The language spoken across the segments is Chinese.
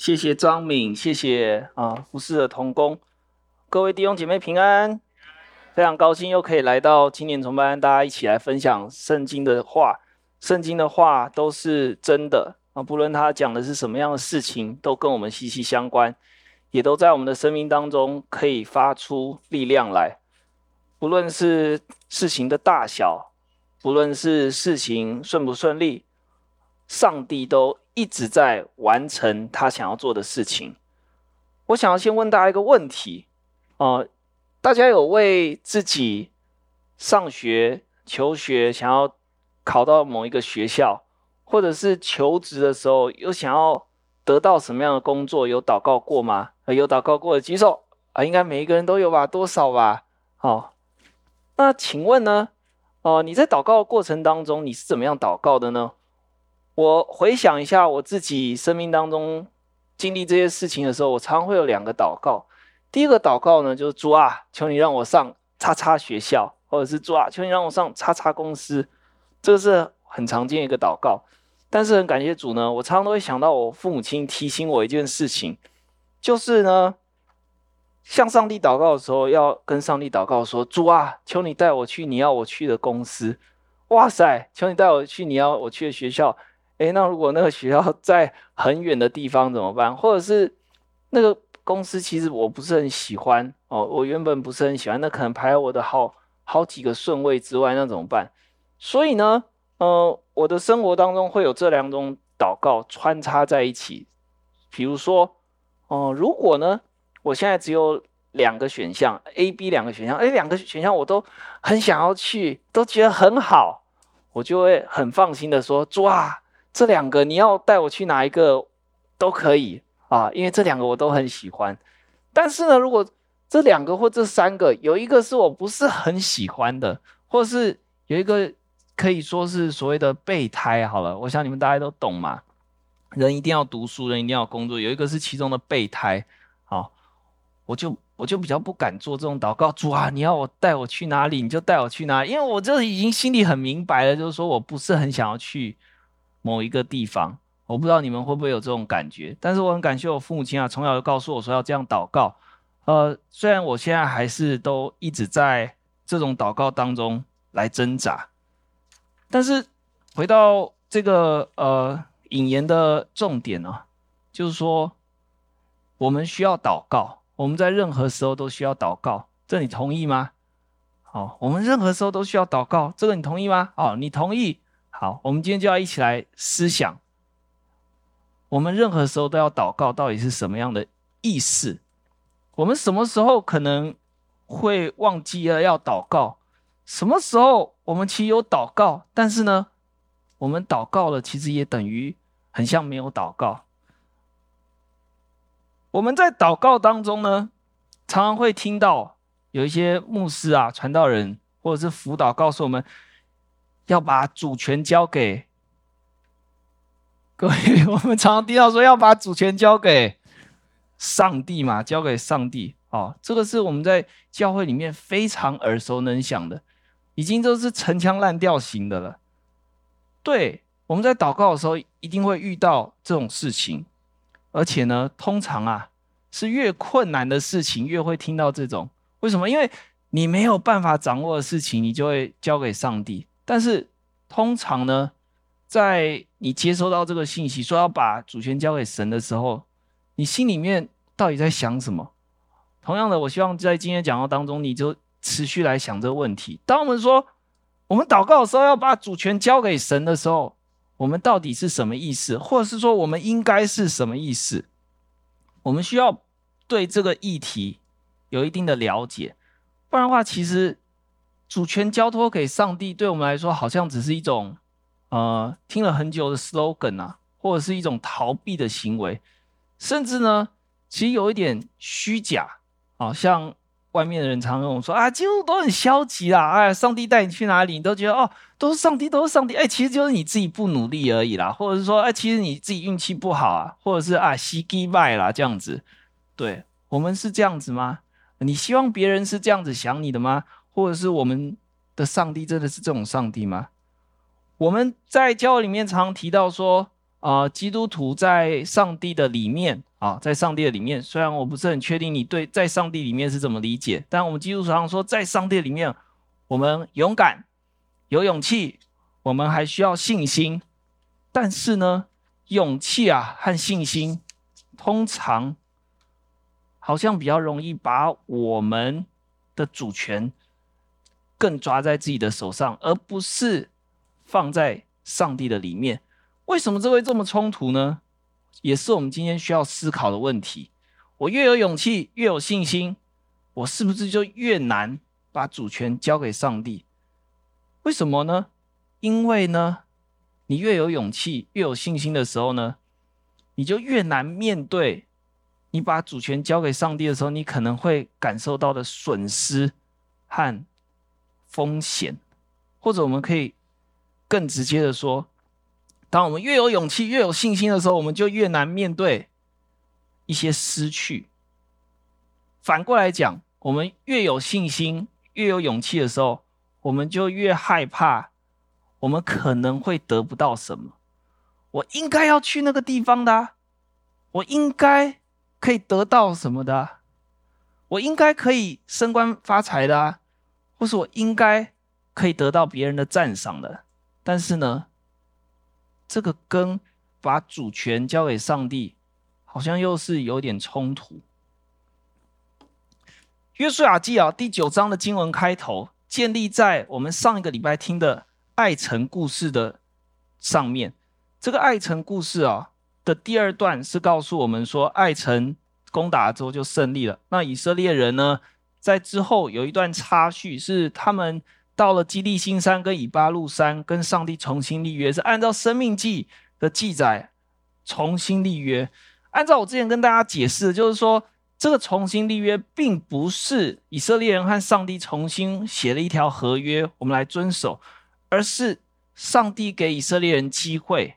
谢谢张敏，谢谢啊服侍的同工，各位弟兄姐妹平安，非常高兴又可以来到青年崇拜，大家一起来分享圣经的话，圣经的话都是真的啊，不论他讲的是什么样的事情，都跟我们息息相关，也都在我们的生命当中可以发出力量来，不论是事情的大小，不论是事情顺不顺利。上帝都一直在完成他想要做的事情。我想要先问大家一个问题，呃，大家有为自己上学、求学，想要考到某一个学校，或者是求职的时候，有想要得到什么样的工作，有祷告过吗？有祷告过的举手啊，应该每一个人都有吧？多少吧？好，那请问呢？哦、你在祷告的过程当中，你是怎么样祷告的呢？我回想一下我自己生命当中经历这些事情的时候，我常常会有两个祷告。第一个祷告呢，就是主啊，求你让我上叉叉学校，或者是主啊，求你让我上叉叉公司，这个是很常见一个祷告。但是很感谢主呢，我常常都会想到我父母亲提醒我一件事情，就是呢，向上帝祷告的时候，要跟上帝祷告说：主啊，求你带我去你要我去的公司。哇塞，求你带我去你要我去的学校。诶，那如果那个学校 在很远的地方怎么办？或者是那个公司其实我不是很喜欢哦，我原本不是很喜欢，那可能排我的好好几个顺位之外，那怎么办？所以呢，呃，我的生活当中会有这两种祷告穿插在一起。比如说，哦、如果呢，我现在只有两个选项，A、B 两个选项，诶，两个选项我都很想要去，都觉得很好，我就会很放心的说，抓。这两个你要带我去哪一个都可以啊，因为这两个我都很喜欢。但是呢，如果这两个或这三个有一个是我不是很喜欢的，或是有一个可以说是所谓的备胎，好了，我想你们大家都懂嘛。人一定要读书，人一定要工作，有一个是其中的备胎，好，我就我就比较不敢做这种祷告。主啊，你要我带我去哪里，你就带我去哪里，因为我就已经心里很明白了，就是说我不是很想要去。某一个地方，我不知道你们会不会有这种感觉，但是我很感谢我父母亲啊，从小就告诉我说要这样祷告。呃，虽然我现在还是都一直在这种祷告当中来挣扎，但是回到这个呃引言的重点呢、就是说我们需要祷告，我们在任何时候都需要祷告，这你同意吗？好，我们任何时候都需要祷告，这个你同意吗？哦，你同意。好，我们今天就要一起来思想，我们任何时候都要祷告，到底是什么样的意思？我们什么时候可能会忘记了要祷告？什么时候我们其实有祷告，但是呢，我们祷告了，其实也等于很像没有祷告。我们在祷告当中呢，常常会听到有一些牧师啊、传道人或者是辅导告诉我们。要把主权交给各位，我们常常听到说要把主权交给上帝嘛，交给上帝。哦，这个是我们在教会里面非常耳熟能详的，已经都是陈腔滥调型的了。对，我们在祷告的时候一定会遇到这种事情，而且呢，通常啊是越困难的事情越会听到这种。为什么？因为你没有办法掌握的事情，你就会交给上帝。但是通常呢，在你接收到这个信息说要把主权交给神的时候，你心里面到底在想什么？同样的，我希望在今天讲道当中，你就持续来想这个问题。当我们说我们祷告的时候要把主权交给神的时候，我们到底是什么意思？或者是说我们应该是什么意思？我们需要对这个议题有一定的了解，不然的话，其实。主权交托给上帝，对我们来说好像只是一种，呃，听了很久的 slogan 啊，或者是一种逃避的行为，甚至呢，其实有一点虚假，好像外面的人常跟我说啊，基督都很消极啦，哎，上帝带你去哪里，你都觉得哦，都是上帝，都是上帝，哎，其实就是你自己不努力而已啦，或者是说，哎，其实你自己运气不好啊，或者是啊，死机败啦这样子，对，我们是这样子吗？你希望别人是这样子想你的吗？或者是我们的上帝真的是这种上帝吗？我们在教会里面常提到说，啊、基督徒在上帝的里面，啊，在上帝的里面，虽然我不是很确定你对在上帝里面是怎么理解，但我们基督徒常说，在上帝里面，我们勇敢、有勇气，我们还需要信心。但是呢，勇气啊和信心，通常好像比较容易把我们的主权更抓在自己的手上，而不是放在上帝的里面。为什么这会这么冲突呢？也是我们今天需要思考的问题。我越有勇气，越有信心，我是不是就越难把主权交给上帝？为什么呢？因为呢，你越有勇气、越有信心的时候呢，你就越难面对你把主权交给上帝的时候，你可能会感受到的损失和风险。或者我们可以更直接的说，当我们越有勇气、越有信心的时候，我们就越难面对一些失去。反过来讲，我们越有信心、越有勇气的时候，我们就越害怕我们可能会得不到什么。我应该要去那个地方的，我应该可以得到什么的，我应该可以升官发财的啊，或是我应该可以得到别人的赞赏的。但是呢，这个跟把主权交给上帝，好像又是有点冲突。约书亚记啊，第九章的经文开头，建立在我们上一个礼拜听的爱城故事的上面。这个爱城故事啊的第二段是告诉我们说，爱城攻打之后就胜利了。那以色列人呢，在之后有一段插叙，是他们。到了基利新山跟以巴路山，跟上帝重新立约，是按照生命记的记载重新立约。按照我之前跟大家解释的，就是说这个重新立约，并不是以色列人和上帝重新写了一条合约，我们来遵守，而是上帝给以色列人机会，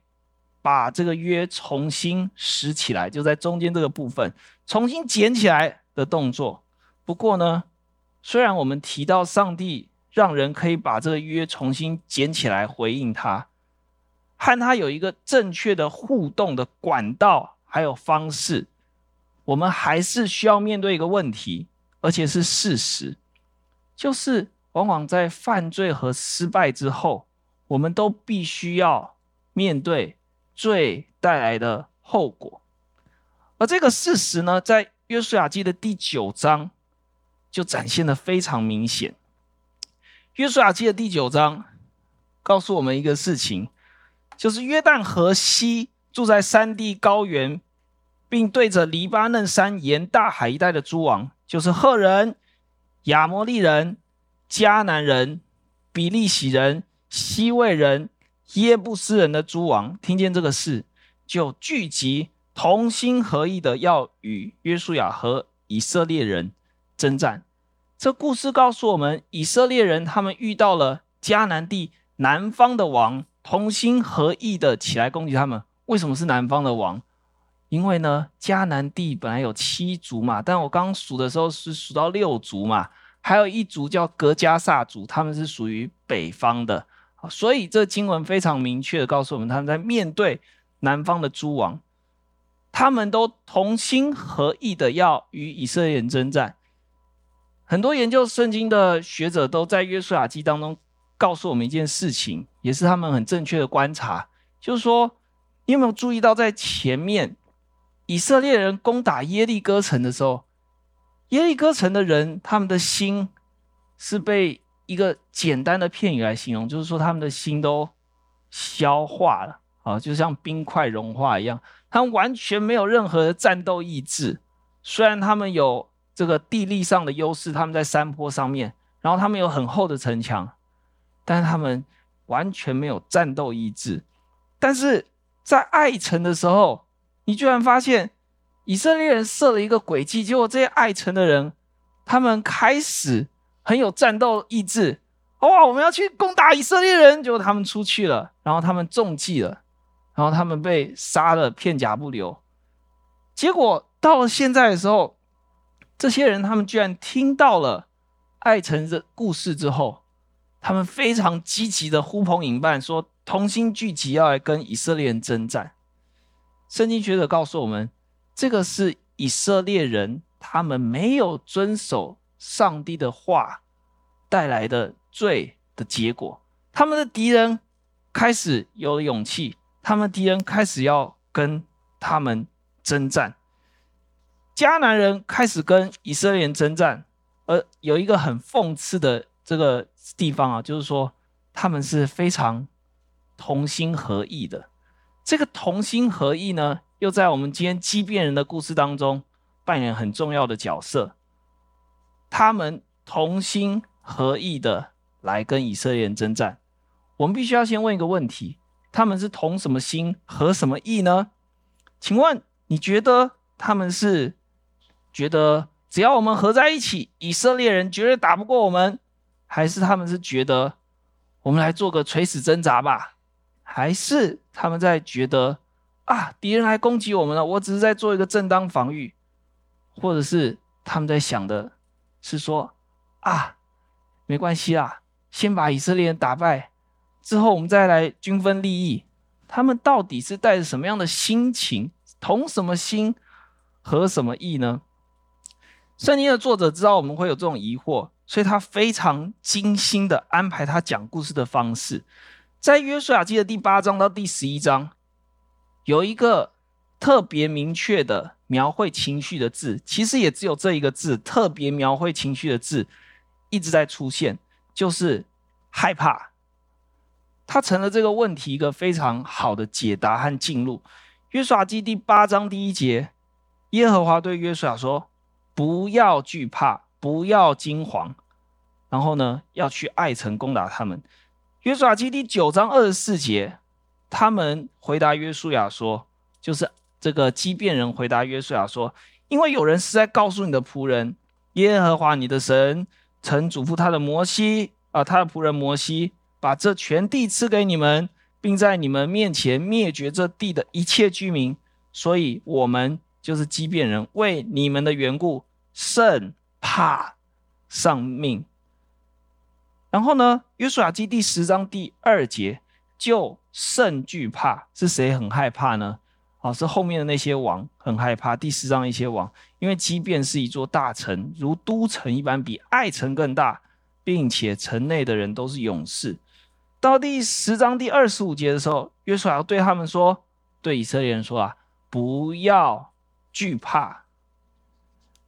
把这个约重新拾起来，就在中间这个部分重新捡起来的动作。不过呢，虽然我们提到上帝。让人可以把这个约重新捡起来回应他，和他有一个正确的互动的管道，还有方式。我们还是需要面对一个问题，而且是事实，就是往往在犯罪和失败之后，我们都必须要面对罪带来的后果。而这个事实呢，在约书亚记的第九章就展现得非常明显。约书亚记的第九章告诉我们一个事情，就是约旦河西住在山地高原，并对着黎巴嫩山沿大海一带的诸王，就是赫人、亚摩利人、迦南人、比利洗人、西魏人、耶布斯人的诸王，听见这个事，就聚集，同心合意的要与约书亚和以色列人征战。这故事告诉我们，以色列人他们遇到了迦南地南方的王，同心合意的起来攻击他们。为什么是南方的王？因为呢，迦南地本来有七族嘛，但我刚数的时候是数到六族嘛，还有一族叫格迦撒族，他们是属于北方的。所以这经文非常明确的告诉我们，他们在面对南方的诸王，他们都同心合意的要与以色列人征战。很多研究圣经的学者都在约书亚记当中告诉我们一件事情，也是他们很正确的观察，就是说，你有没有注意到，在前面以色列人攻打耶利哥城的时候，耶利哥城的人他们的心是被一个简单的片语来形容，就是说他们的心都消化了啊，就像冰块融化一样，他们完全没有任何的战斗意志，虽然他们有。这个地利上的优势，他们在山坡上面，然后他们有很厚的城墙，但是他们完全没有战斗意志。但是在艾城的时候，你居然发现以色列人设了一个诡计，结果这些艾城的人，他们开始很有战斗意志。哇，我们要去攻打以色列人，结果他们出去了，然后他们中计了，然后他们被杀了片甲不留。结果到了现在的时候。这些人，他们居然听到了艾城的故事之后，他们非常积极的呼朋引伴，说同心聚集要来跟以色列人征战。圣经学者告诉我们，这个是以色列人他们没有遵守上帝的话带来的罪的结果。他们的敌人开始有了勇气，他们敌人开始要跟他们征战。迦南人开始跟以色列人征战，而有一个很讽刺的这个地方啊，就是说他们是非常同心合意的。这个同心合意呢，又在我们今天畸变人的故事当中扮演很重要的角色。他们同心合意的来跟以色列人征战。我们必须要先问一个问题：他们是同什么心合什么意呢？请问你觉得他们是？觉得只要我们合在一起，以色列人绝对打不过我们，还是他们是觉得我们来做个垂死挣扎吧？还是他们在觉得啊，敌人来攻击我们了，我只是在做一个正当防御，或者是他们在想的是说啊，没关系啦，先把以色列人打败，之后我们再来均分利益。他们到底是带着什么样的心情，同什么心，合什么意呢？圣经的作者知道我们会有这种疑惑，所以他非常精心的安排他讲故事的方式。在约书亚记的第八章到第十一章，有一个特别明确的描绘情绪的字，其实也只有这一个字，特别描绘情绪的字一直在出现，就是害怕。他成了这个问题一个非常好的解答和进入。约书亚记第八章第一节，耶和华对约书亚说。不要惧怕，不要惊慌，然后呢，要去爱城攻打他们。约书亚记第九章二十四节，他们回答约书亚说：“就是这个基变人回答约书亚说，因为有人是在告诉你的仆人耶和华你的神曾嘱咐他的摩西啊、他的仆人摩西把这全地赐给你们，并在你们面前灭绝这地的一切居民，所以我们。”就是畸变人为你们的缘故甚怕丧命。然后呢，约书亚记第十章第二节就甚惧怕，是谁很害怕呢？哦，是后面的那些王很害怕。第十章一些王，因为基遍是一座大城，如都城一般，比爱城更大，并且城内的人都是勇士。到第十章第二十五节的时候，约书亚对他们说，对以色列人说啊，不要。惧怕，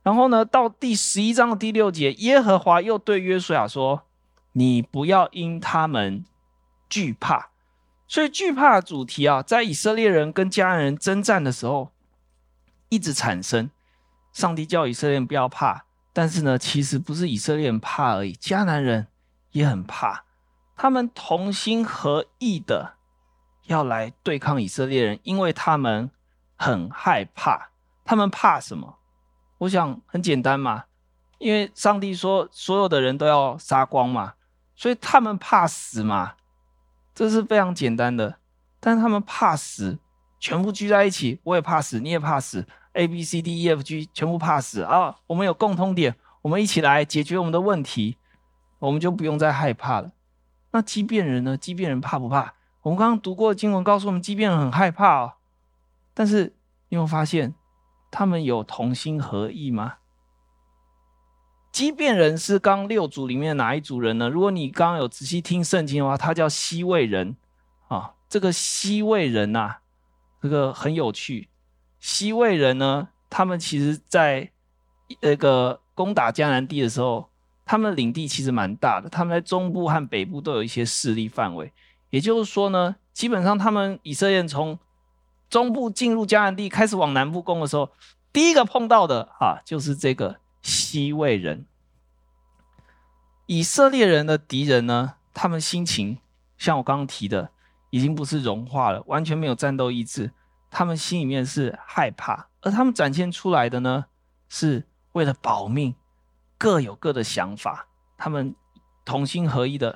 然后呢，到第十一章的第六节，耶和华又对约书亚说：“你不要因他们惧怕。”所以惧怕的主题啊，在以色列人跟迦南人征战的时候一直产生。上帝叫以色列人不要怕，但是呢，其实不是以色列人怕而已，迦南人也很怕。他们同心合意的要来对抗以色列人，因为他们很害怕。他们怕什么？我想很简单嘛，因为上帝说所有的人都要杀光嘛，所以他们怕死嘛，这是非常简单的。但他们怕死，全部聚在一起，我也怕死，你也怕死，A B C D E F G 全部怕死啊！我们有共通点，我们一起来解决我们的问题，我们就不用再害怕了。那畸变人呢？畸变人怕不怕？我们刚刚读过的经文告诉我们，畸变人很害怕哦。但是你有没有发现？他们有同心合意吗？畸变人是刚六组里面的哪一组人呢？如果你刚刚有仔细听圣经的话，他叫西魏人啊。这个西魏人呐、这个很有趣。西魏人呢，他们其实在那个攻打迦南地的时候，他们领地其实蛮大的，他们在中部和北部都有一些势力范围。也就是说呢，基本上他们以色列从中部进入迦南地，开始往南部攻的时候，第一个碰到的啊，就是这个西魏人。以色列人的敌人呢，他们心情像我刚刚提的，已经不是融化了，完全没有战斗意志，他们心里面是害怕，而他们展现出来的呢，是为了保命，各有各的想法，他们同心合意的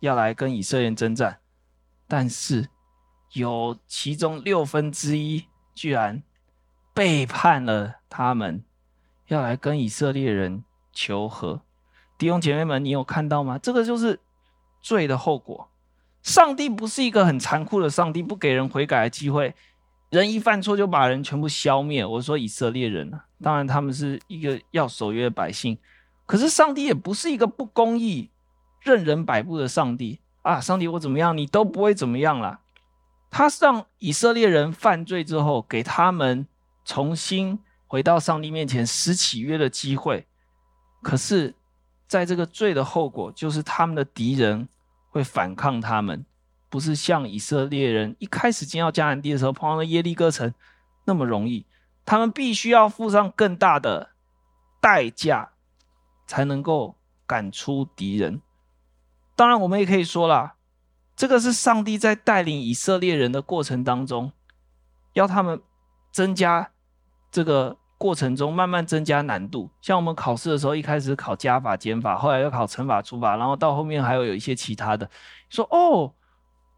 要来跟以色列人征战，但是。有其中六分之一居然背叛了他们，要来跟以色列人求和。弟兄姐妹们，你有看到吗？这个就是罪的后果。上帝不是一个很残酷的上帝，不给人悔改的机会。人一犯错就把人全部消灭。我说以色列人啊，当然他们是一个要守约的百姓，可是上帝也不是一个不公义、任人摆布的上帝啊！上帝我怎么样，你都不会怎么样啦。他是让以色列人犯罪之后，给他们重新回到上帝面前施起约的机会。可是，在这个罪的后果，就是他们的敌人会反抗他们，不是像以色列人一开始进到迦南地的时候碰到耶利哥城那么容易。他们必须要付上更大的代价，才能够赶出敌人。当然，我们也可以说啦。这个是上帝在带领以色列人的过程当中，要他们增加这个过程中慢慢增加难度。像我们考试的时候，一开始考加法、减法，后来又考乘法、除法，然后到后面还有有一些其他的。说哦，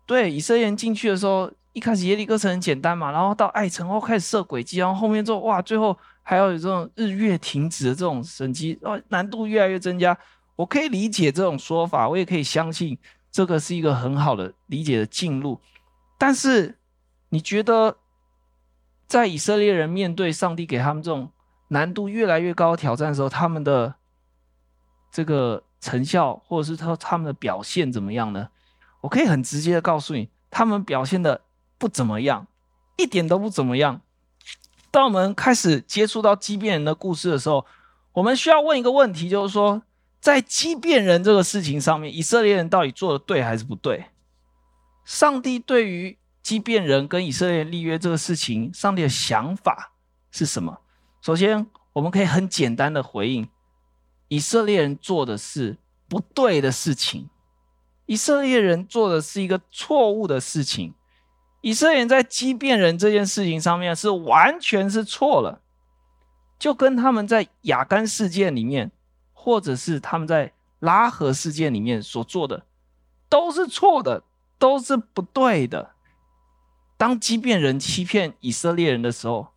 对，以色列人进去的时候，一开始耶利哥城很简单嘛，然后到爱城后开始设轨迹，然后后面之后哇，最后还要有这种日月停止的这种神迹，哦，难度越来越增加。我可以理解这种说法，我也可以相信。这个是一个很好的理解的进路，但是你觉得，在以色列人面对上帝给他们这种难度越来越高挑战的时候，他们的这个成效或者是他他们的表现怎么样呢？我可以很直接的告诉你，他们表现的不怎么样，一点都不怎么样。当我们开始接触到畸变人的故事的时候，我们需要问一个问题，就是说。在基遍人这个事情上面，以色列人到底做的对还是不对？上帝对于基遍人跟以色列人立约这个事情，上帝的想法是什么？首先，我们可以很简单的回应：以色列人做的是不对的事情，以色列人做的是一个错误的事情，以色列人在基遍人这件事情上面是完全是错了，就跟他们在雅干事件里面。或者是他们在拉合事件里面所做的都是错的，都是不对的。当基遍人欺骗以色列人的时候，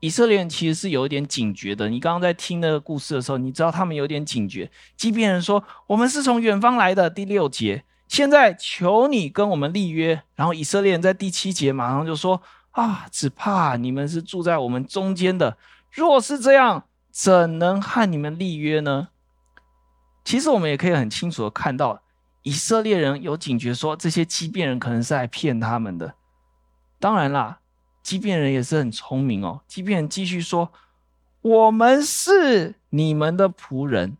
以色列人其实是有一点警觉的。你刚刚在听那个故事的时候，你知道他们有点警觉。基遍人说：“我们是从远方来的。”第六节，现在求你跟我们立约。然后以色列人在第七节马上就说：“啊，只怕你们是住在我们中间的。若是这样。”怎能和你们立约呢？其实我们也可以很清楚的看到，以色列人有警觉说，这些基遍人可能是来骗他们的。当然啦，基遍人也是很聪明哦。基遍人继续说：“我们是你们的仆人。”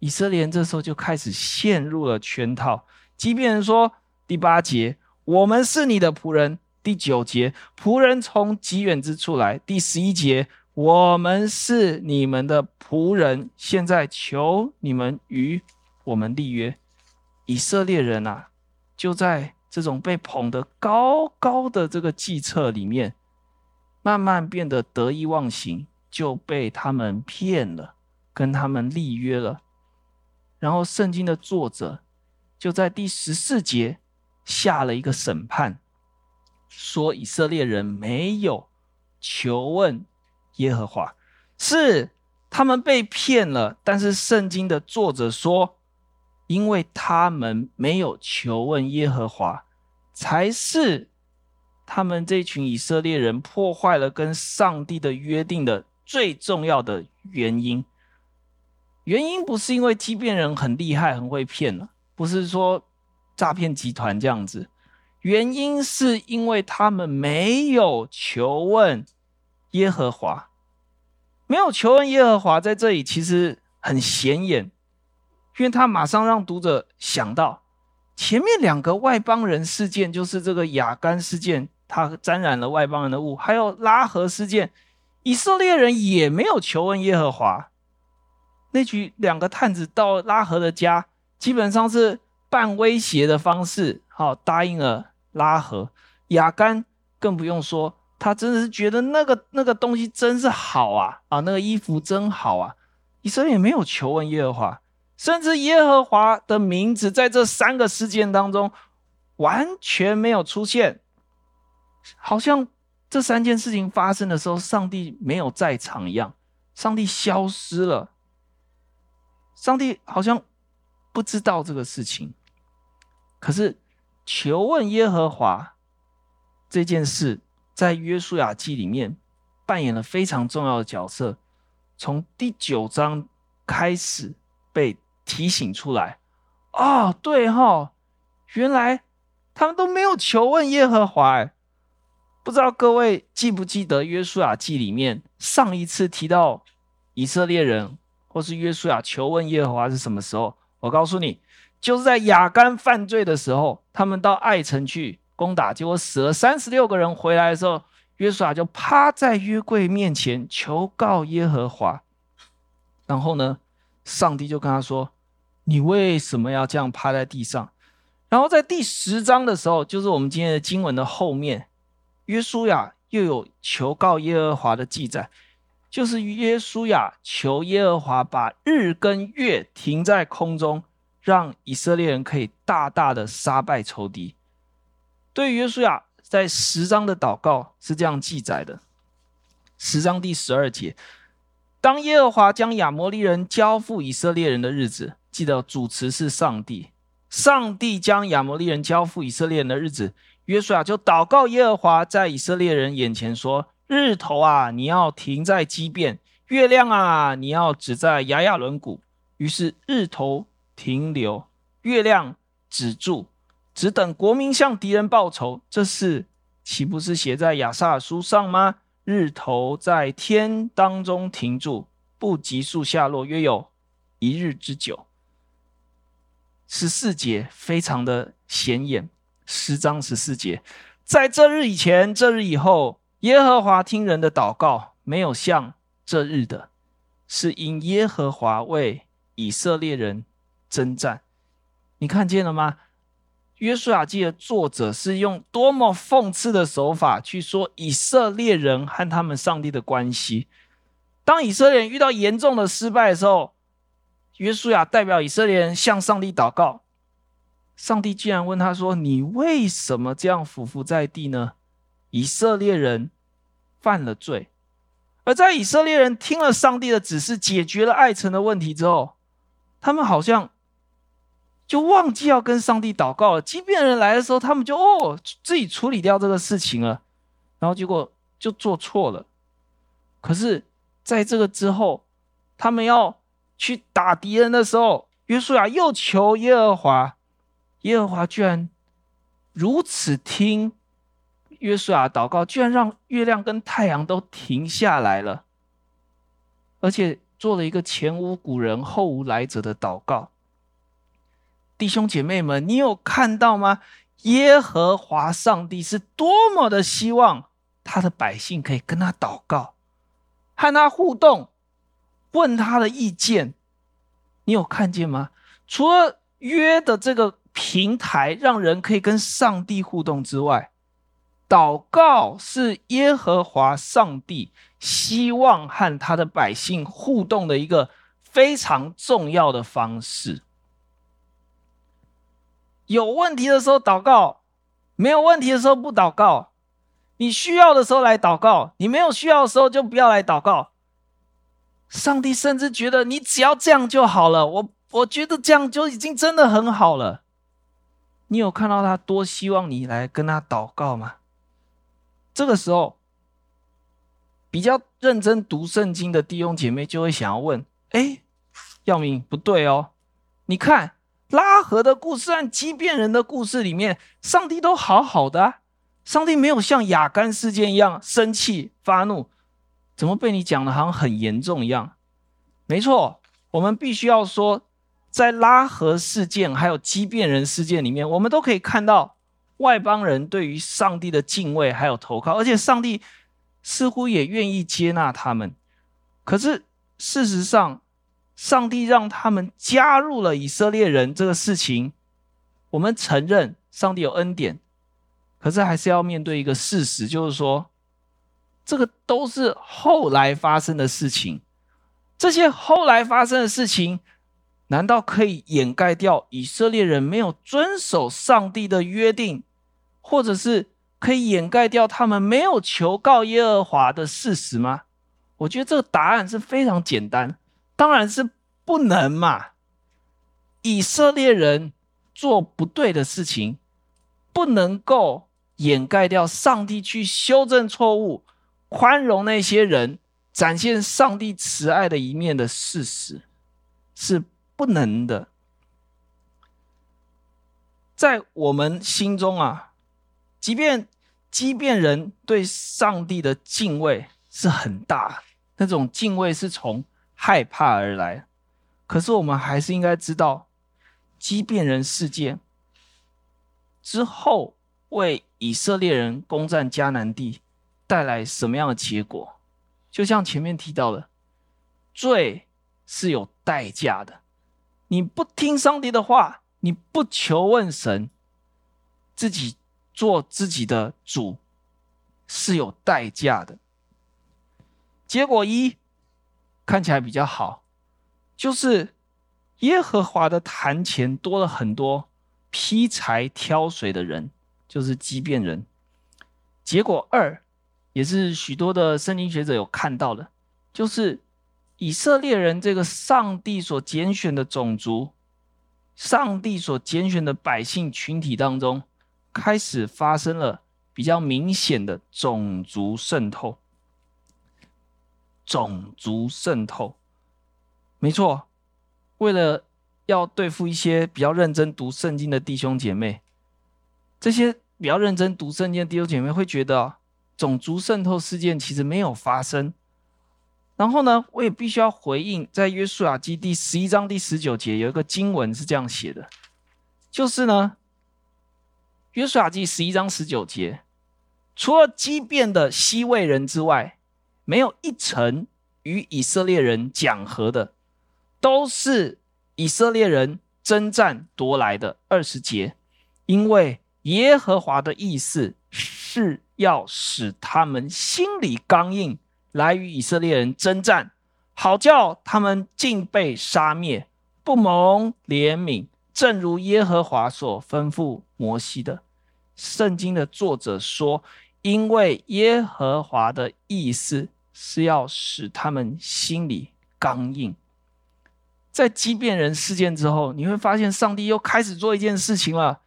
以色列人这时候就开始陷入了圈套。基遍人说：“第八节，我们是你的仆人。”第九节，仆人从极远之处来。第十一节。我们是你们的仆人，现在求你们与我们立约。以色列人啊，就在这种被捧得高高的这个计策里面，慢慢变得得意忘形，就被他们骗了，跟他们立约了。然后圣经的作者就在第十四节下了一个审判，说以色列人没有求问。耶和华是他们被骗了，但是圣经的作者说，因为他们没有求问耶和华，才是他们这群以色列人破坏了跟上帝的约定的最重要的原因。原因不是因为欺骗人很厉害、很会骗了，不是说诈骗集团这样子，原因是因为他们没有求问耶和华。没有求问耶和华，在这里其实很显眼，因为他马上让读者想到前面两个外邦人事件，就是这个亚干事件，他沾染了外邦人的物，还有拉合事件，以色列人也没有求问耶和华。那局两个探子到拉合的家，基本上是半威胁的方式，好答应了拉合。亚干更不用说。他真的是觉得那个那个东西真是好啊啊，那个衣服真好啊！以色列也没有求问耶和华，甚至耶和华的名字在这三个事件当中完全没有出现，好像这三件事情发生的时候，上帝没有在场一样，上帝消失了，上帝好像不知道这个事情。可是求问耶和华这件事。在约书亚记里面扮演了非常重要的角色，从第九章开始被提醒出来。哦，对哈、哦，原来他们都没有求问耶和华。不知道各位记不记得约书亚记里面上一次提到以色列人或是约书亚求问耶和华是什么时候？我告诉你，就是在亚干犯罪的时候，他们到爱城去攻打，结果死了三十六个人。回来的时候，约书亚就趴在约柜面前求告耶和华。然后呢，上帝就跟他说：“你为什么要这样趴在地上？”然后在第十章的时候，就是我们今天的经文的后面，约书亚又有求告耶和华的记载。就是约书亚求耶和华把日跟月停在空中，让以色列人可以大大的杀败仇敌。对于约书亚在十章的祷告是这样记载的：十章第十二节，当耶和华将亚摩利人交付以色列人的日子，记得主词是上帝。上帝将亚摩利人交付以色列人的日子，约书亚就祷告耶和华，在以色列人眼前说。日头啊，你要停在基遍；月亮啊，你要止在亚雅仑谷。于是日头停留，月亮止住，只等国民向敌人报仇。这事岂不是写在亚萨书上吗？日头在天当中停住，不急速下落，约有一日之久。十四节非常的显眼，十章十四节，在这日以前，这日以后。耶和华听人的祷告，没有像这日的，是因耶和华为以色列人征战。你看见了吗？约书亚记的作者是用多么讽刺的手法去说以色列人和他们上帝的关系。当以色列人遇到严重的失败的时候，约书亚代表以色列人向上帝祷告。上帝竟然问他说：“你为什么这样俯伏在地呢？”以色列人犯了罪，而在以色列人听了上帝的指示，解决了爱城的问题之后，他们好像就忘记要跟上帝祷告了。即便人来的时候，他们就哦自己处理掉这个事情了，然后结果就做错了。可是在这个之后，他们要去打敌人的时候，约书亚又求耶和华，耶和华居然如此听。约书亚祷告，居然让月亮跟太阳都停下来了，而且做了一个前无古人后无来者的祷告。弟兄姐妹们，你有看到吗？耶和华上帝是多么的希望他的百姓可以跟他祷告，和他互动，问他的意见。你有看见吗？除了约的这个平台，让人可以跟上帝互动之外，祷告是耶和华上帝希望和他的百姓互动的一个非常重要的方式。有问题的时候祷告，没有问题的时候不祷告。你需要的时候来祷告，你没有需要的时候就不要来祷告。上帝甚至觉得你只要这样就好了，我我觉得这样就已经真的很好了。你有看到他多希望你来跟他祷告吗？这个时候，比较认真读圣经的弟兄姐妹就会想要问：哎，耀明不对哦，你看拉合的故事和畸变人的故事里面，上帝都好好的，上帝没有像亚干事件一样生气发怒，怎么被你讲的好像很严重一样？没错，我们必须要说，在拉合事件还有畸变人事件里面，我们都可以看到。外邦人对于上帝的敬畏还有投靠，而且上帝似乎也愿意接纳他们。可是事实上，上帝让他们加入了以色列人这个事情，我们承认上帝有恩典，可是还是要面对一个事实，就是说，这个都是后来发生的事情。这些后来发生的事情，难道可以掩盖掉以色列人没有遵守上帝的约定？或者是可以掩盖掉他们没有求告耶和华的事实吗？我觉得这个答案是非常简单，当然是不能嘛。以色列人做不对的事情，不能够掩盖掉上帝去修正错误、宽容那些人、展现上帝慈爱的一面的事实，是不能的。在我们心中啊，即便即便人对上帝的敬畏是很大，那种敬畏是从害怕而来，可是我们还是应该知道，基遍人事件之后为以色列人攻占迦南地带来什么样的结果？就像前面提到的，罪是有代价的。你不听上帝的话，你不求问神，自己做自己的主，是有代价的。结果一。看起来比较好，就是耶和华的坛前多了很多劈柴挑水的人，就是畸变人。结果二，也是许多的圣经学者有看到的，就是以色列人这个上帝所拣选的种族，上帝所拣选的百姓群体当中，开始发生了比较明显的种族渗透。种族渗透，没错。为了要对付一些比较认真读圣经的弟兄姐妹，这些比较认真读圣经的弟兄姐妹会觉得种族渗透事件其实没有发生。然后呢，我也必须要回应，在约书亚记第十一章第十九节有一个经文是这样写的，就是呢，约书亚记十一章十九节，除了基遍的西魏人之外。没有一城与以色列人讲和的，都是以色列人征战夺来的。二十节，因为耶和华的意思是要使他们心里刚硬，来与以色列人征战，好叫他们尽被杀灭，不蒙怜悯。正如耶和华所吩咐摩西的。圣经的作者说，因为耶和华的意思。是要使他们心里刚硬。在畸变人事件之后，你会发现上帝又开始做一件事情了。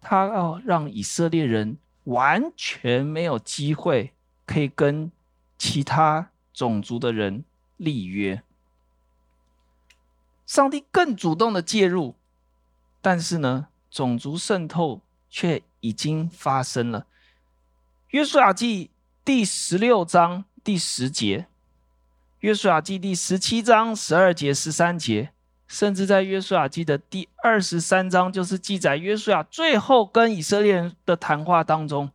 他要让以色列人完全没有机会可以跟其他种族的人立约。上帝更主动的介入，但是呢，种族渗透却已经发生了。约书亚记。第十六章第十节，约书亚记第十七章十二节、十三节，甚至在约书亚记的第二十三章，就是记载约书亚最后跟以色列人的谈话当中，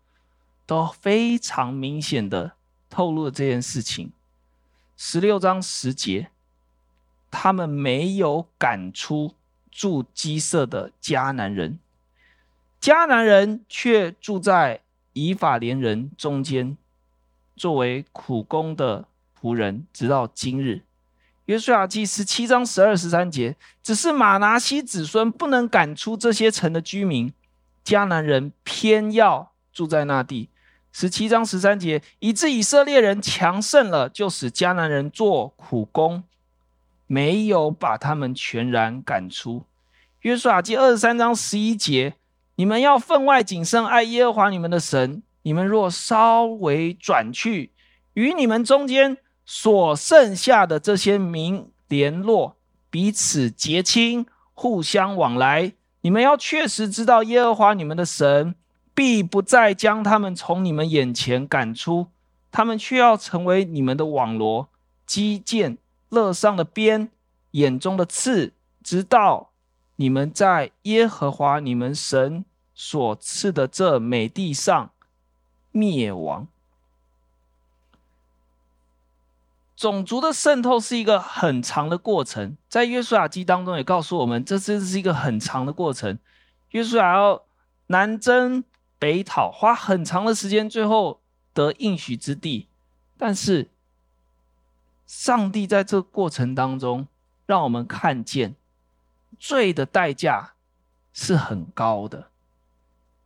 都非常明显的透露了这件事情。十六章十节，他们没有赶出住基色的迦南人，迦南人却住在以法莲人中间。作为苦工的仆人，直到今日。约书亚记十七章十二十三节，只是玛拿西子孙不能赶出这些城的居民，迦南人偏要住在那地。十七章十三节，以致以色列人强盛了，就使迦南人做苦工，没有把他们全然赶出。约书亚记二十三章十一节，你们要分外谨慎，爱耶和华你们的神。你们若稍微转去，与你们中间所剩下的这些民联络，彼此结亲，互相往来，你们要确实知道耶和华你们的神必不再将他们从你们眼前赶出，他们却要成为你们的网罗、机槛、肋上的鞭、眼中的刺，直到你们在耶和华你们神所赐的这美地上。灭亡，种族的渗透是一个很长的过程，在约书亚记当中也告诉我们，这真是一个很长的过程。约书亚要南征北讨，花很长的时间，最后得应许之地。但是，上帝在这个过程当中，让我们看见罪的代价是很高的。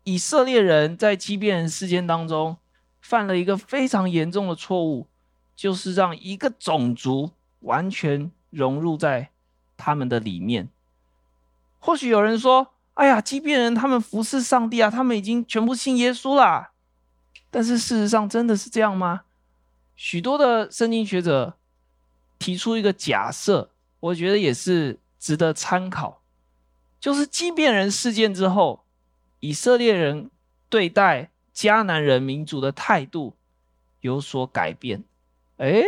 以色列人在畸变人事件当中犯了一个非常严重的错误，就是让一个种族完全融入在他们的里面。或许有人说：“哎呀，畸变人他们服侍上帝啊，他们已经全部信耶稣啦。但是事实上真的是这样吗？许多的圣经学者提出一个假设，我觉得也是值得参考，就是畸变人事件之后，以色列人对待迦南人民族的态度有所改变。哎，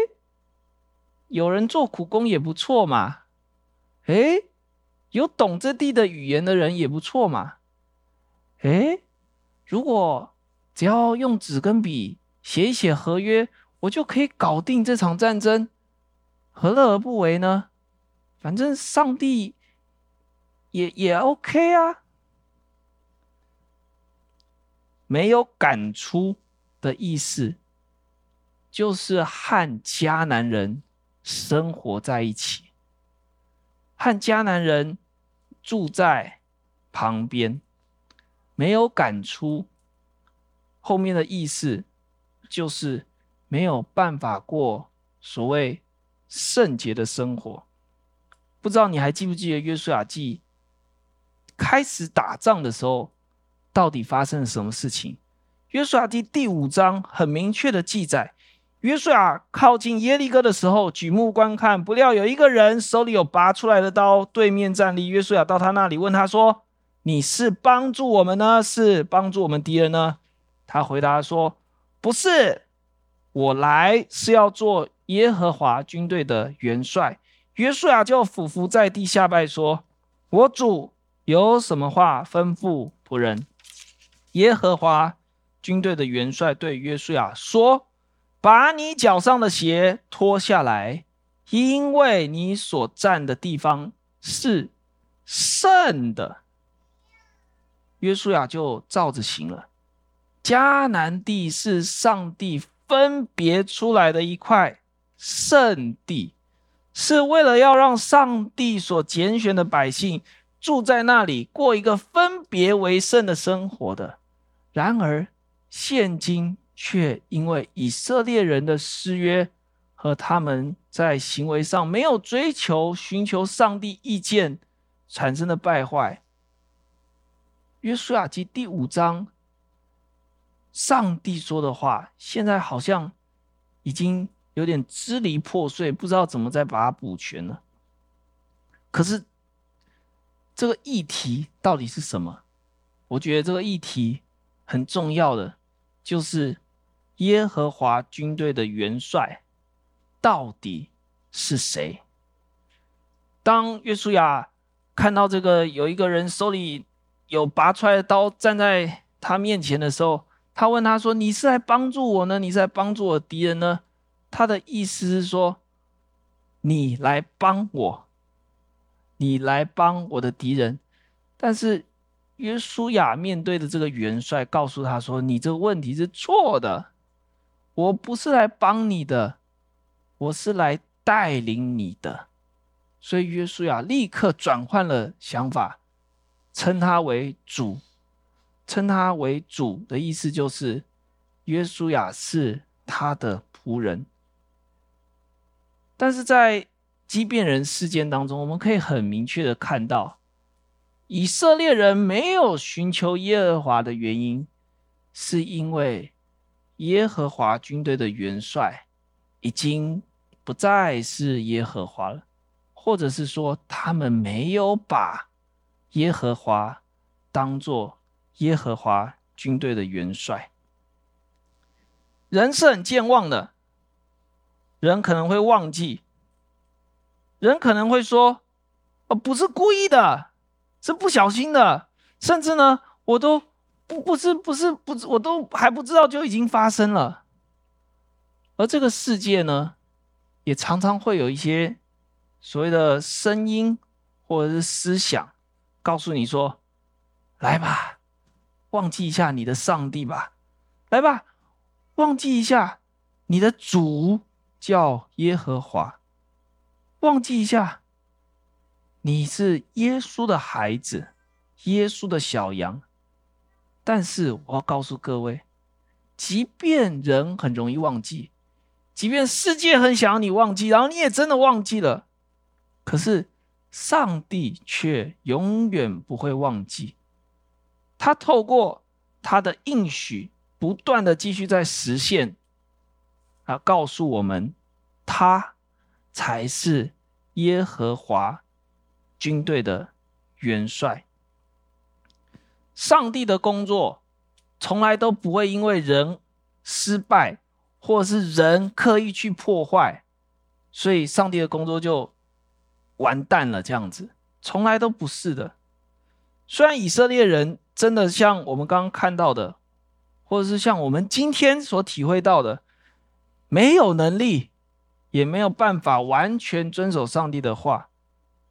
有人做苦工也不错嘛。哎。有懂这地的语言的人也不错嘛。诶，如果只要用纸跟笔写一写合约，我就可以搞定这场战争，何乐而不为呢？反正上帝也也 OK 啊。没有赶出的意思，就是和迦南人生活在一起，和迦南人。住在旁边，没有赶出。后面的意思就是没有办法过所谓圣洁的生活。不知道你还记不记得约书亚记开始打仗的时候，到底发生了什么事情？约书亚记第五章很明确的记载。约书亚靠近耶利哥的时候，举目观看，不料有一个人手里有拔出来的刀，对面站立。约书亚到他那里问他说：“你是帮助我们呢，是帮助我们敌人呢？”他回答说：“不是，我来是要做耶和华军队的元帅。”约书亚就俯伏在地下拜说：“我主有什么话吩咐仆人？”耶和华军队的元帅对约书亚说。把你脚上的鞋脱下来，因为你所站的地方是圣的。约书亚就照着行了。迦南地是上帝分别出来的一块圣地，是为了要让上帝所拣选的百姓住在那里，过一个分别为圣的生活的。然而，现今。却因为以色列人的失约和他们在行为上没有追求、寻求上帝意见产生的败坏。约书亚记第五章，上帝说的话，现在好像已经有点支离破碎，不知道怎么再把它补全了。可是这个议题到底是什么？我觉得这个议题很重要的就是。耶和华军队的元帅到底是谁？当约书亚看到这个有一个人手里有拔出来的刀站在他面前的时候，他问他说：“你是来帮助我呢？你是来帮助我敌人呢？”他的意思是说：“你来帮我，你来帮我的敌人。”但是约书亚面对的这个元帅告诉他说：“你这个问题是错的。”我不是来帮你的，我是来带领你的。所以约书亚立刻转换了想法，称他为主。称他为主的意思就是，约书亚是他的仆人。但是在基遍人事件当中，我们可以很明确的看到，以色列人没有寻求耶和华的原因，是因为。耶和华军队的元帅已经不再是耶和华了，或者是说他们没有把耶和华当做耶和华军队的元帅。人是很健忘的，人可能会忘记，人可能会说：“哦，不是故意的，是不小心的。”甚至呢，我都。不，不是，不是，不，我都还不知道就已经发生了。而这个世界呢，也常常会有一些所谓的声音或者是思想，告诉你说：“来吧，忘记一下你的上帝吧，来吧，忘记一下你的主叫耶和华，忘记一下你是耶稣的孩子，耶稣的小羊。”但是我要告诉各位，即便人很容易忘记，即便世界很想要你忘记，然后你也真的忘记了，可是上帝却永远不会忘记。他透过他的应许，不断的继续在实现，啊，告诉我们，他才是耶和华军队的元帅。上帝的工作从来都不会因为人失败，或者是人刻意去破坏，所以上帝的工作就完蛋了。这样子从来都不是的。虽然以色列人真的像我们刚刚看到的，或者是像我们今天所体会到的，没有能力，也没有办法完全遵守上帝的话，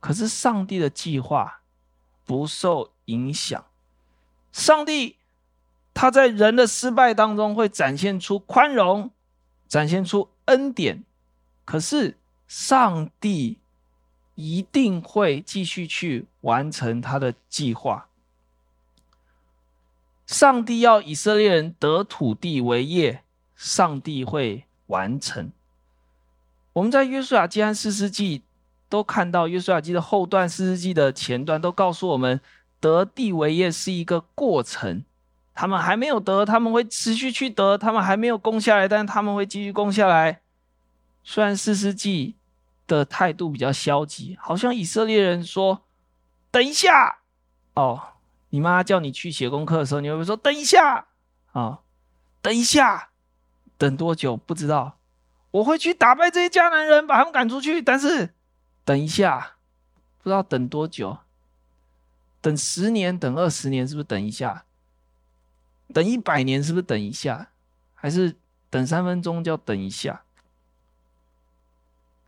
可是上帝的计划不受影响。上帝他在人的失败当中会展现出宽容，展现出恩典，可是上帝一定会继续去完成他的计划。上帝要以色列人得土地为业，上帝会完成。我们在约书亚记和士师记都看到，约书亚记的后段、士师记的前段都告诉我们，得地为业是一个过程。他们还没有得，他们会持续去得；他们还没有攻下来，但他们会继续攻下来。虽然士师记的态度比较消极，好像以色列人说：“等一下，哦。”你妈叫你去写功课的时候，你会不会说等一下啊？等一下，等多久不知道。我会去打败这些迦南人，把他们赶出去。但是等一下，不知道等多久。等十年，等二十年，是不是等一下？等一百年，是不是等一下？还是等三分钟叫等一下？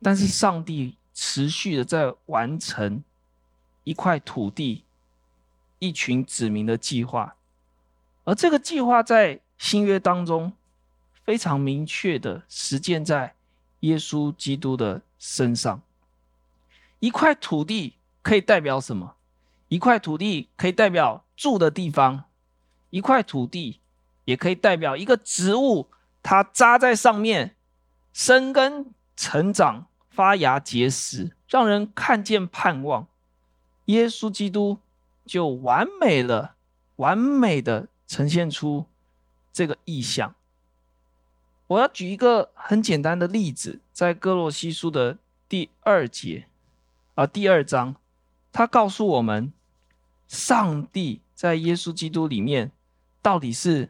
但是上帝持续的在完成一块土地。一群子民的计划，而这个计划在新约当中非常明确的实践在耶稣基督的身上。一块土地可以代表什么？一块土地可以代表住的地方，一块土地也可以代表一个植物，它扎在上面，生根、成长、发芽、结实，让人看见盼望。耶稣基督。就完美了，完美的呈现出这个意象。我要举一个很简单的例子，在哥罗西书的第二节啊、第二章，他告诉我们，上帝在耶稣基督里面到底是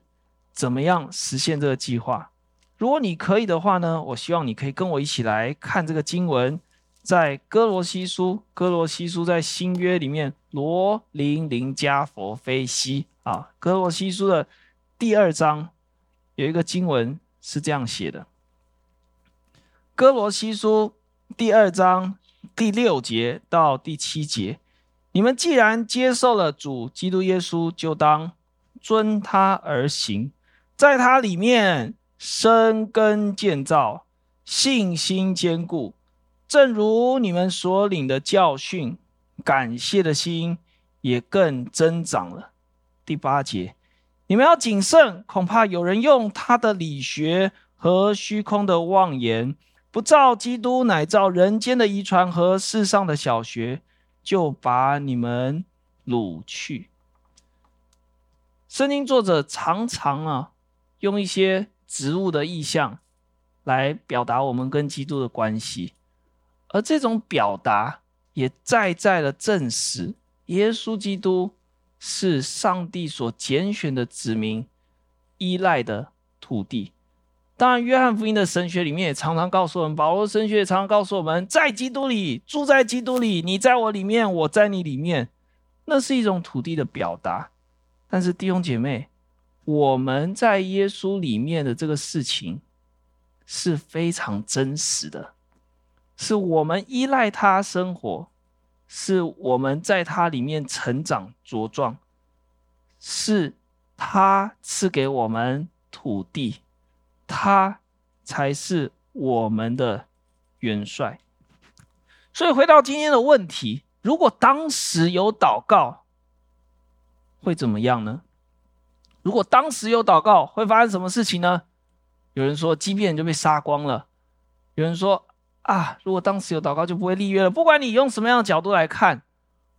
怎么样实现这个计划。如果你可以的话呢，我希望你可以跟我一起来看这个经文。在哥罗西书，哥罗西书在新约里面，罗林林加佛非西啊。哥罗西书的第二章有一个经文是这样写的：哥罗西书第二章第六节到第七节，你们既然接受了主基督耶稣，就当遵他而行，在他里面生根建造，信心坚固。正如你们所领的教训，感谢的心也更增长了。第八节，你们要谨慎，恐怕有人用他的理学和虚空的妄言，不照基督，乃照人间的遗传和世上的小学，就把你们掳去。圣经作者常常啊，用一些植物的意象来表达我们跟基督的关系。而这种表达也再再的证实，耶稣基督是上帝所拣选的子民依赖的土地。当然，约翰福音的神学里面也常常告诉我们，保罗神学也常常告诉我们，在基督里，住在基督里，你在我里面，我在你里面，那是一种土地的表达。但是弟兄姐妹，我们在耶稣里面的这个事情是非常真实的。是我们依赖他生活，是我们在他里面成长茁壮，是他赐给我们土地，他才是我们的元帅。所以回到今天的问题，如果当时有祷告，会怎么样呢？如果当时有祷告，会发生什么事情呢？有人说，基遍就被杀光了；有人说。啊，如果当时有祷告，就不会立约了。不管你用什么样的角度来看，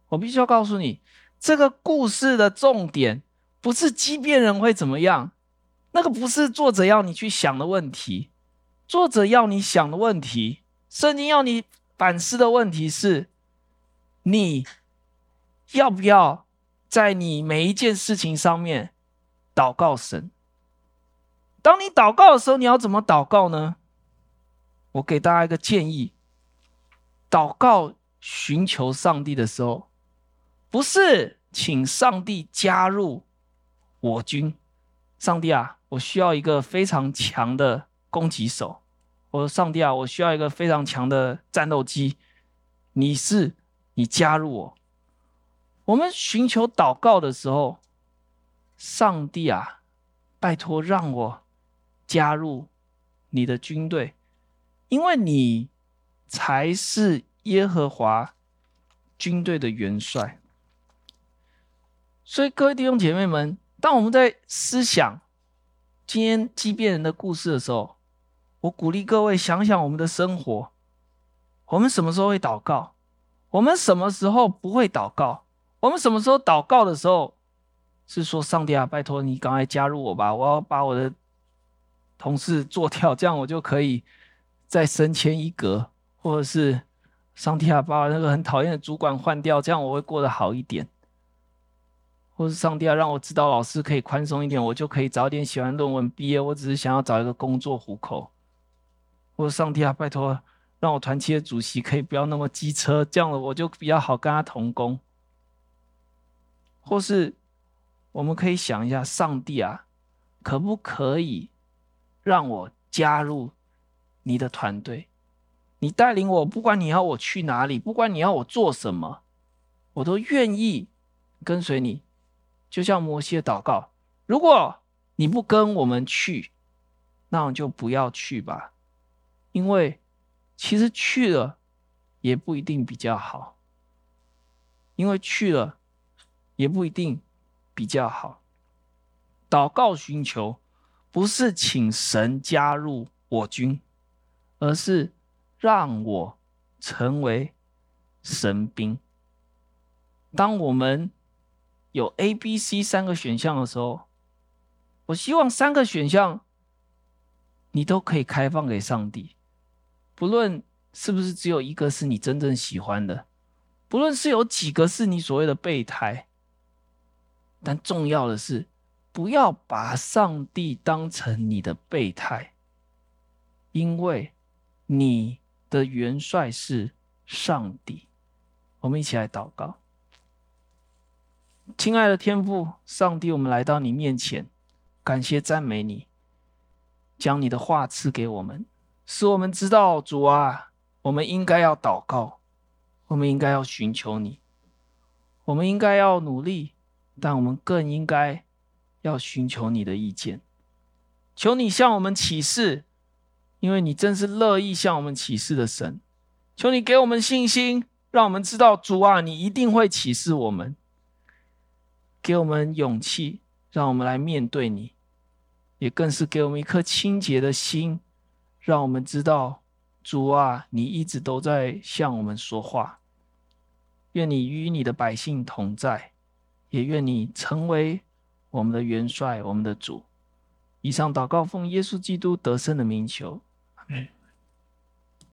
我必须要告诉你，这个故事的重点不是畸变人会怎么样，那个不是作者要你去想的问题。作者要你想的问题，圣经要你反思的问题是：你要不要在你每一件事情上面祷告神？当你祷告的时候，你要怎么祷告呢？我给大家一个建议：祷告寻求上帝的时候，不是请上帝加入我军。上帝啊，我需要一个非常强的攻击手。我说上帝啊，我需要一个非常强的战斗机。你是你加入我。我们寻求祷告的时候，上帝啊，拜托让我。加入你的军队，因为你才是耶和华军队的元帅。所以，各位弟兄姐妹们，当我们在思想今天畸变人的故事的时候，我鼓励各位想想我们的生活：我们什么时候会祷告？我们什么时候不会祷告？我们什么时候祷告的时候是说：“上帝啊，拜托你赶快加入我吧！我要把我的。”同事做掉，这样我就可以再升迁一格，或者是上帝啊，把那个很讨厌的主管换掉，这样我会过得好一点。或是上帝啊，让我指导老师可以宽松一点，我就可以早点写完论文毕业。我只是想要找一个工作糊口。或者上帝啊，拜托让我团契的主席可以不要那么机车，这样我就比较好跟他同工。或是我们可以想一下，上帝啊，可不可以？让我加入你的团队，你带领我，不管你要我去哪里，不管你要我做什么，我都愿意跟随你。就像摩西的祷告，如果你不跟我们去，那我们就不要去吧，因为其实去了也不一定比较好，因为去了也不一定比较好。祷告寻求。不是请神加入我军，而是让我成为神兵。当我们有 A、B、C 三个选项的时候，我希望三个选项你都可以开放给上帝，不论是不是只有一个是你真正喜欢的，不论是有几个是你所谓的备胎，但重要的是。不要把上帝当成你的备胎，因为你的元帅是上帝。我们一起来祷告，亲爱的天父上帝，我们来到你面前，感谢赞美你，将你的话赐给我们，使我们知道主啊，我们应该要祷告，我们应该要寻求你，我们应该要努力，但我们更应该。要寻求你的意见，求你向我们启示，因为你真是乐意向我们启示的神。求你给我们信心，让我们知道主啊，你一定会启示我们。给我们勇气，让我们来面对你，也更是给我们一颗清洁的心，让我们知道主啊，你一直都在向我们说话。愿你与你的百姓同在，也愿你成为。我们的元帅，我们的主。以上祷告奉耶稣基督得胜的名求，